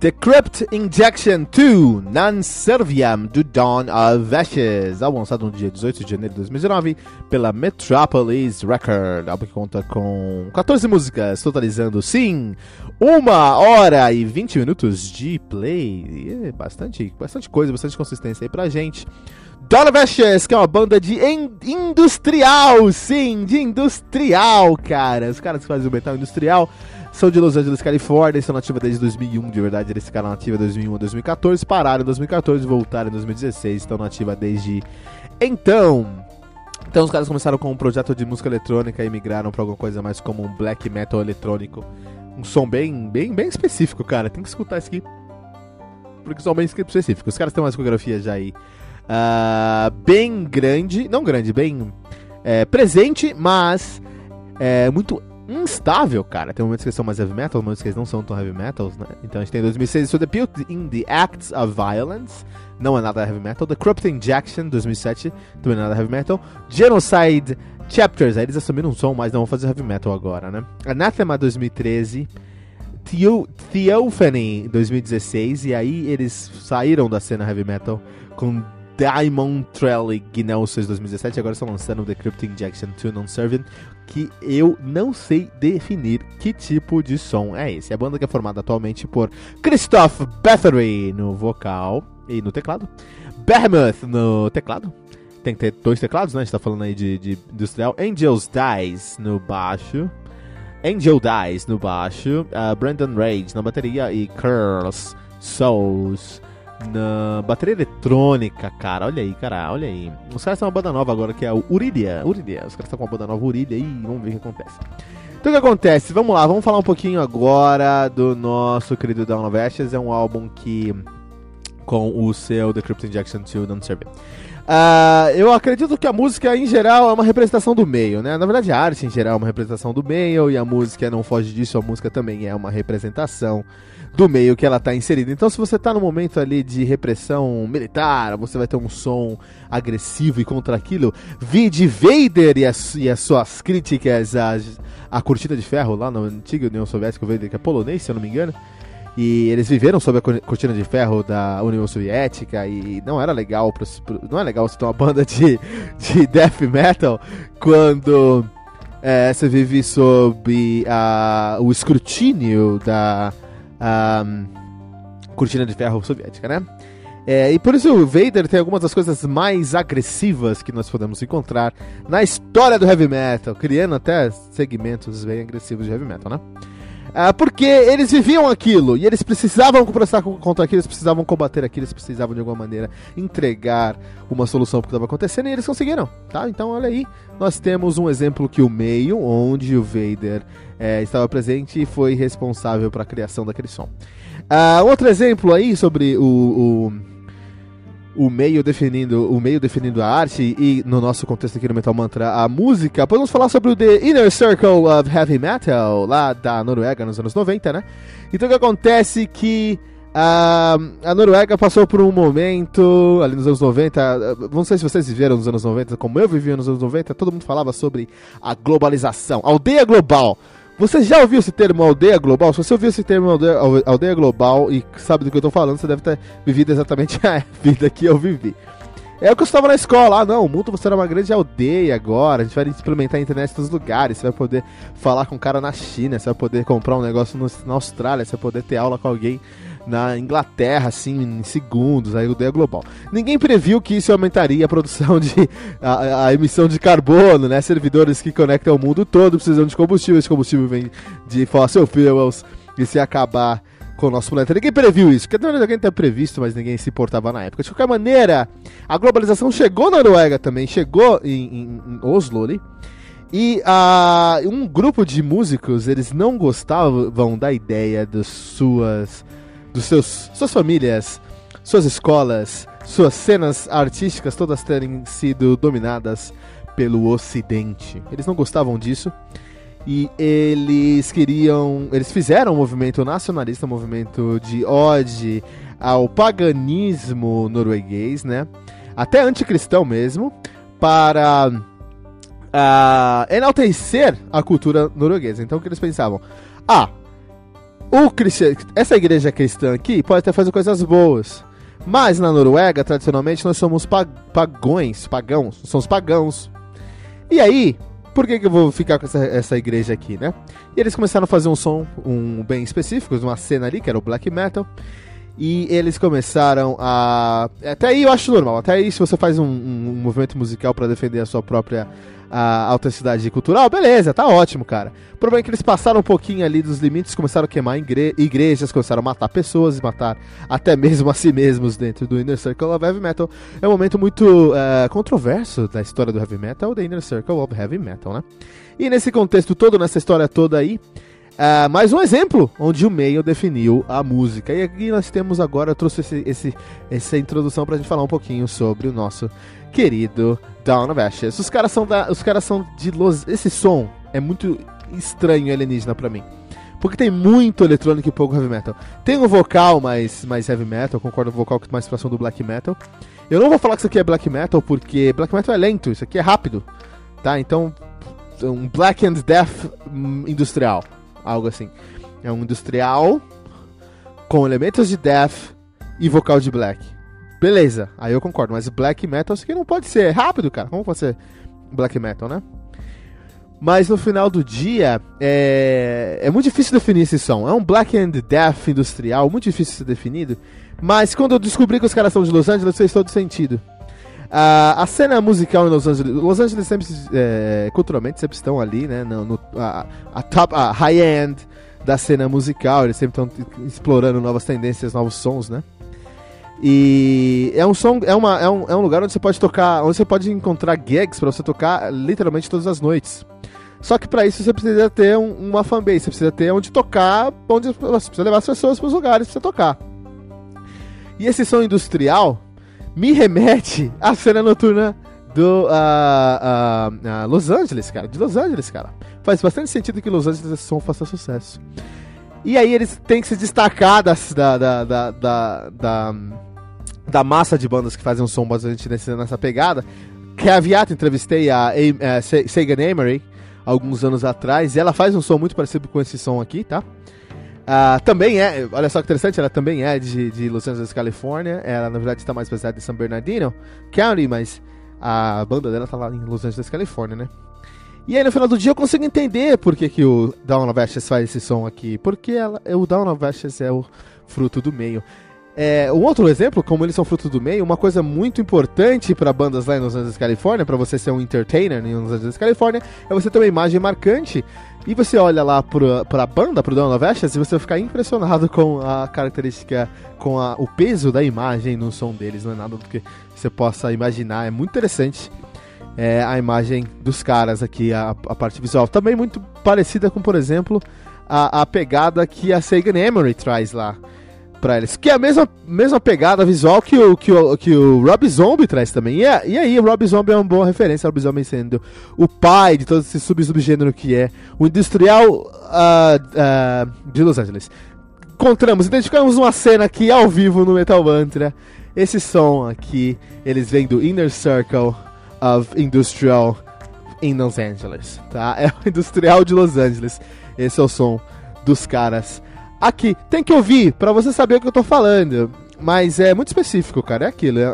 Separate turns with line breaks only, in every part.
The Crypt Injection 2, Non Serviam, do Dawn of Ashes, álbum lançado no dia 18 de janeiro de 2019 pela Metropolis Record, álbum que conta com 14 músicas, totalizando, sim, uma hora e 20 minutos de play, é bastante, bastante coisa, bastante consistência aí pra gente. Dawn of Ashes, que é uma banda de industrial, sim, de industrial, cara, os caras que fazem o metal industrial são de Los Angeles, Califórnia, estão nativos desde 2001, de verdade, eles ficaram nativos de 2001 a 2014, pararam em 2014, voltaram em 2016, estão nativos desde então. Então os caras começaram com um projeto de música eletrônica e migraram para alguma coisa mais como um black metal eletrônico. Um som bem, bem, bem específico, cara. Tem que escutar isso aqui. Porque são bem específicos. Os caras têm uma discografia já aí uh, bem grande. Não grande, bem é, presente, mas é, muito instável, cara. Tem momentos que são mais heavy metal, momentos que não são tão heavy metal, né? Então a gente tem 2006 So The Built in the Acts of Violence, não é nada heavy metal. The Corrupt Injection, 2007, também não é nada heavy metal. Genocide Chapters, aí eles assumiram um som, mas não vão fazer heavy metal agora, né? Anathema, 2013. Theo Theophany, 2016, e aí eles saíram da cena heavy metal com Diamond Trelly Gnosis 2017, agora estão lançando The Crypt Injection 2 Non-Serving, que eu não sei definir que tipo de som é esse. A banda que é formada atualmente por Christoph Bathory no vocal e no teclado, Behemoth no teclado, tem que ter dois teclados, né? A gente tá falando aí de, de industrial. Angels Dies no baixo. Angel Dies no baixo. Uh, Brandon Rage na bateria e Curls Souls na bateria eletrônica, cara. Olha aí, cara, olha aí. Os caras têm uma banda nova agora que é o Urilia. Urilia. Os caras estão com uma banda nova Urilia e vamos ver o que acontece. Então o que acontece? Vamos lá, vamos falar um pouquinho agora do nosso querido Down of Ashes. É um álbum que com o seu The Crypt Injection 2 não serve. Uh, eu acredito que a música em geral é uma representação do meio, né? Na verdade, a arte em geral é uma representação do meio e a música não foge disso, a música também é uma representação do meio que ela está inserida. Então, se você está no momento ali de repressão militar, você vai ter um som agressivo e contra aquilo. Vide Vader e as, e as suas críticas à, à cortina de ferro lá na antiga União Soviética, o Vader que é polonês, se eu não me engano. E eles viveram sob a cortina de ferro da União Soviética e não era legal, pro, não é legal você ter uma banda de, de death metal quando é, você vive sob a, o escrutínio da um, cortina de ferro soviética, né? É, e por isso o Vader tem algumas das coisas mais agressivas que nós podemos encontrar na história do heavy metal, criando até segmentos bem agressivos de heavy metal, né? Ah, porque eles viviam aquilo e eles precisavam protestar contra aquilo, eles precisavam combater aquilo, eles precisavam de alguma maneira entregar uma solução para o que estava acontecendo e eles conseguiram, tá? Então olha aí, nós temos um exemplo que o meio, onde o Vader é, estava presente e foi responsável para a criação daquele som. Uh, outro exemplo aí sobre o, o o meio definindo o meio definindo a arte e no nosso contexto aqui no Metal Mantra a música, podemos falar sobre o The Inner Circle of Heavy Metal lá da Noruega nos anos 90, né? Então o que acontece que uh, a Noruega passou por um momento ali nos anos 90, não sei se vocês viveram nos anos 90 como eu vivia nos anos 90, todo mundo falava sobre a globalização, aldeia global. Você já ouviu esse termo aldeia global? Se você ouviu esse termo aldeia, aldeia global e sabe do que eu estou falando, você deve ter vivido exatamente a vida que eu vivi. É o que eu estava na escola. Ah, não, o mundo você era uma grande aldeia agora. A gente vai implementar a internet em todos os lugares. Você vai poder falar com um cara na China. Você vai poder comprar um negócio no, na Austrália. Você vai poder ter aula com alguém na Inglaterra, assim, em segundos, a ideia global. Ninguém previu que isso aumentaria a produção de. a, a emissão de carbono, né? Servidores que conectam o mundo todo precisam de combustível, esse combustível vem de fossil fuels, e se acabar com o nosso planeta. Ninguém previu isso, porque na verdade alguém tinha previsto, mas ninguém se importava na época. De qualquer maneira, a globalização chegou na Noruega também, chegou em, em, em Oslo ali. E uh, um grupo de músicos, eles não gostavam da ideia das suas dos seus suas famílias, suas escolas, suas cenas artísticas todas terem sido dominadas pelo Ocidente. Eles não gostavam disso e eles queriam, eles fizeram um movimento nacionalista, um movimento de ode ao paganismo norueguês, né? Até anticristão mesmo, para uh, enaltecer a cultura norueguesa. Então o que eles pensavam? Ah, o essa igreja cristã aqui pode até fazer coisas boas. Mas na Noruega, tradicionalmente, nós somos pagões, pagãos, somos pagãos. E aí, por que, que eu vou ficar com essa, essa igreja aqui, né? E eles começaram a fazer um som um bem específico, uma cena ali, que era o black metal. E eles começaram a. Até aí eu acho normal. Até aí, se você faz um, um, um movimento musical para defender a sua própria a autenticidade cultural, beleza, tá ótimo, cara. O problema é que eles passaram um pouquinho ali dos limites, começaram a queimar igre igrejas, começaram a matar pessoas matar até mesmo a si mesmos dentro do Inner Circle of Heavy Metal. É um momento muito uh, controverso da história do Heavy Metal, da Inner Circle of Heavy Metal, né? E nesse contexto todo, nessa história toda aí, Uh, mais um exemplo onde o meio definiu a música. E aqui nós temos agora, eu trouxe esse, esse, essa introdução pra gente falar um pouquinho sobre o nosso querido Dawn of Ashes. Os caras são, da, os caras são de Los... Esse som é muito estranho alienígena pra mim. Porque tem muito eletrônico e pouco heavy metal. Tem um vocal mais, mais heavy metal, concordo, um vocal mais próximo do black metal. Eu não vou falar que isso aqui é black metal, porque black metal é lento, isso aqui é rápido. Tá? Então, um black and death hum, industrial algo assim. É um industrial com elementos de death e vocal de black. Beleza, aí eu concordo, mas black metal isso aqui não pode ser rápido, cara. Como pode ser black metal, né? Mas no final do dia, é, é muito difícil definir esse som. É um black and death industrial, muito difícil de ser definido. Mas quando eu descobri que os caras são de Los Angeles, fez todo sentido. Uh, a cena musical em Los Angeles, Los Angeles sempre, é, culturalmente, sempre estão ali, né? No, no a, a, top, a high-end da cena musical, eles sempre estão explorando novas tendências, novos sons, né? E é um som, é, uma, é, um, é um lugar onde você pode tocar, onde você pode encontrar gigs para você tocar literalmente todas as noites. Só que para isso você precisa ter um, uma fanbase, você precisa ter onde tocar, onde você precisa levar as pessoas para os lugares para você tocar. E esse som industrial, me remete à cena noturna do uh, uh, uh, Los Angeles, cara. De Los Angeles, cara. Faz bastante sentido que Los Angeles esse som faça sucesso. E aí eles têm que se destacar das, da, da, da, da, da, da massa de bandas que fazem um som bastante nessa, nessa pegada. Que entrevistei a, a, a Sagan Emery alguns anos atrás. E ela faz um som muito parecido com esse som aqui, tá? Uh, também é, olha só que interessante, ela também é de, de Los Angeles, Califórnia. Ela, na verdade, está mais baseada em San Bernardino County, mas a banda dela tá lá em Los Angeles, Califórnia, né? E aí, no final do dia, eu consigo entender por que, que o Down of Ashes faz esse som aqui. Porque ela, o Down of Ashes é o fruto do meio. É, um outro exemplo, como eles são fruto do meio, uma coisa muito importante para bandas lá em Los Angeles, Califórnia, para você ser um entertainer em Los Angeles, Califórnia, é você ter uma imagem marcante e você olha lá pra, pra banda, pro of Ashes, e você vai ficar impressionado com a característica, com a, o peso da imagem no som deles. Não é nada do que você possa imaginar. É muito interessante é, a imagem dos caras aqui, a, a parte visual. Também muito parecida com, por exemplo, a, a pegada que a Sega Emery traz lá pra eles. Que é a mesma, mesma pegada visual que o, que o, que o Rob Zombie traz também. E, e aí, o Rob Zombie é uma boa referência, o Rob Zombie sendo o pai de todo esse sub-subgênero que é o industrial uh, uh, de Los Angeles. Encontramos, identificamos uma cena aqui ao vivo no Metal Mantra. Esse som aqui, eles vêm do Inner Circle of Industrial em Los Angeles, tá? É o industrial de Los Angeles. Esse é o som dos caras aqui. Tem que ouvir para você saber o que eu tô falando. Mas é muito específico, cara. É aquilo. É,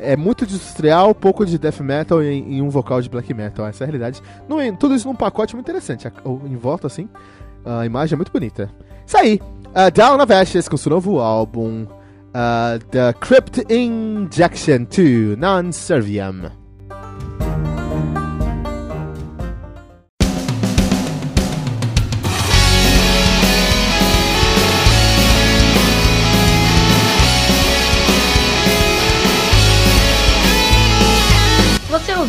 é, é muito industrial, pouco de death metal e, e, um vocal de black metal. Essa é a realidade. No, tudo isso num pacote muito interessante. Em volta, assim, a imagem é muito bonita. Isso aí. Uh, Down of Ashes com seu novo álbum. Uh, The Crypt Injection 2 Non-Serviam.